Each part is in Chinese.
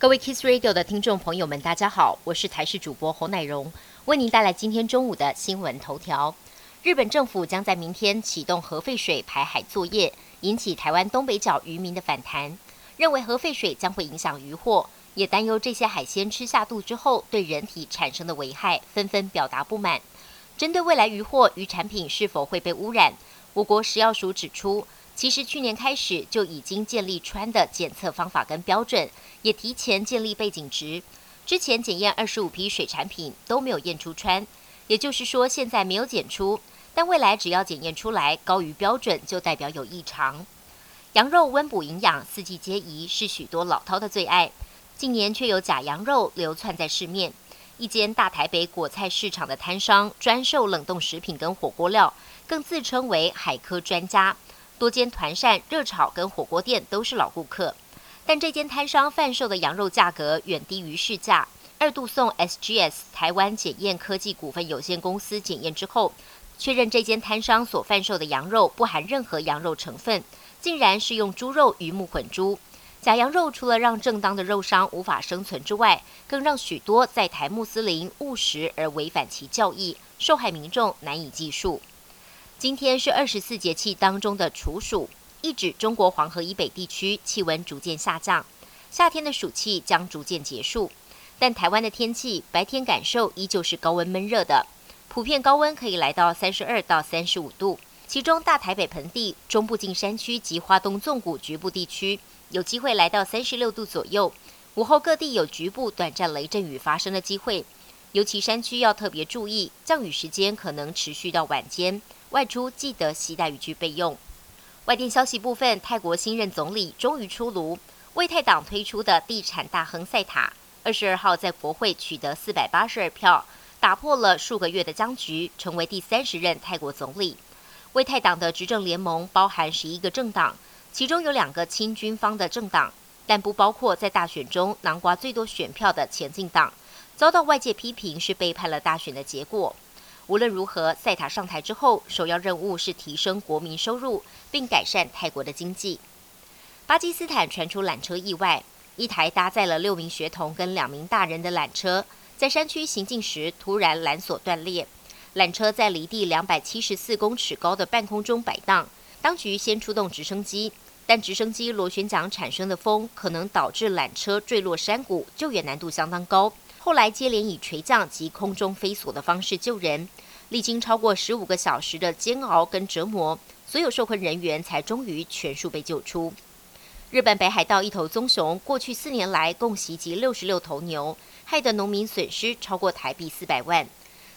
各位 Kiss Radio 的听众朋友们，大家好，我是台视主播侯乃荣，为您带来今天中午的新闻头条。日本政府将在明天启动核废水排海作业，引起台湾东北角渔民的反弹，认为核废水将会影响渔获，也担忧这些海鲜吃下肚之后对人体产生的危害，纷纷表达不满。针对未来渔获与产品是否会被污染，我国食药署指出。其实去年开始就已经建立氚的检测方法跟标准，也提前建立背景值。之前检验二十五批水产品都没有验出氚，也就是说现在没有检出，但未来只要检验出来高于标准，就代表有异常。羊肉温补营养，四季皆宜，是许多老饕的最爱。近年却有假羊肉流窜在市面，一间大台北果菜市场的摊商专售冷冻食品跟火锅料，更自称为海科专家。多间团扇、热炒跟火锅店都是老顾客，但这间摊商贩售的羊肉价格远低于市价。二度送 SGS 台湾检验科技股份有限公司检验之后，确认这间摊商所贩售的羊肉不含任何羊肉成分，竟然是用猪肉鱼目混珠。假羊肉除了让正当的肉商无法生存之外，更让许多在台穆斯林误食而违反其教义，受害民众难以计数。今天是二十四节气当中的处暑，意指中国黄河以北地区气温逐渐下降，夏天的暑气将逐渐结束。但台湾的天气白天感受依旧是高温闷热的，普遍高温可以来到三十二到三十五度，其中大台北盆地、中部近山区及花东纵谷局部地区有机会来到三十六度左右。午后各地有局部短暂雷阵雨发生的机会，尤其山区要特别注意，降雨时间可能持续到晚间。外出记得携带雨具备用。外电消息部分，泰国新任总理终于出炉，为泰党推出的地产大亨赛塔，二十二号在国会取得四百八十二票，打破了数个月的僵局，成为第三十任泰国总理。魏泰党的执政联盟包含十一个政党，其中有两个亲军方的政党，但不包括在大选中囊瓜最多选票的前进党，遭到外界批评是背叛了大选的结果。无论如何，塞塔上台之后，首要任务是提升国民收入，并改善泰国的经济。巴基斯坦传出缆车意外，一台搭载了六名学童跟两名大人的缆车，在山区行进时突然缆索断裂，缆车在离地两百七十四公尺高的半空中摆荡。当局先出动直升机，但直升机螺旋桨产生的风可能导致缆车坠落山谷，救援难度相当高。后来接连以垂降及空中飞索的方式救人，历经超过十五个小时的煎熬跟折磨，所有受困人员才终于全数被救出。日本北海道一头棕熊过去四年来共袭击六十六头牛，害得农民损失超过台币四百万。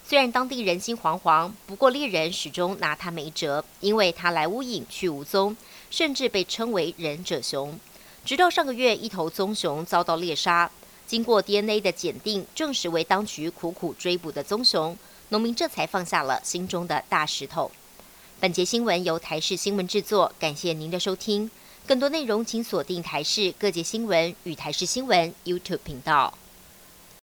虽然当地人心惶惶，不过猎人始终拿他没辙，因为他来无影去无踪，甚至被称为忍者熊。直到上个月，一头棕熊遭到猎杀。经过 DNA 的检定，证实为当局苦苦追捕的棕熊，农民这才放下了心中的大石头。本节新闻由台视新闻制作，感谢您的收听。更多内容请锁定台视各界新闻与台视新闻 YouTube 频道。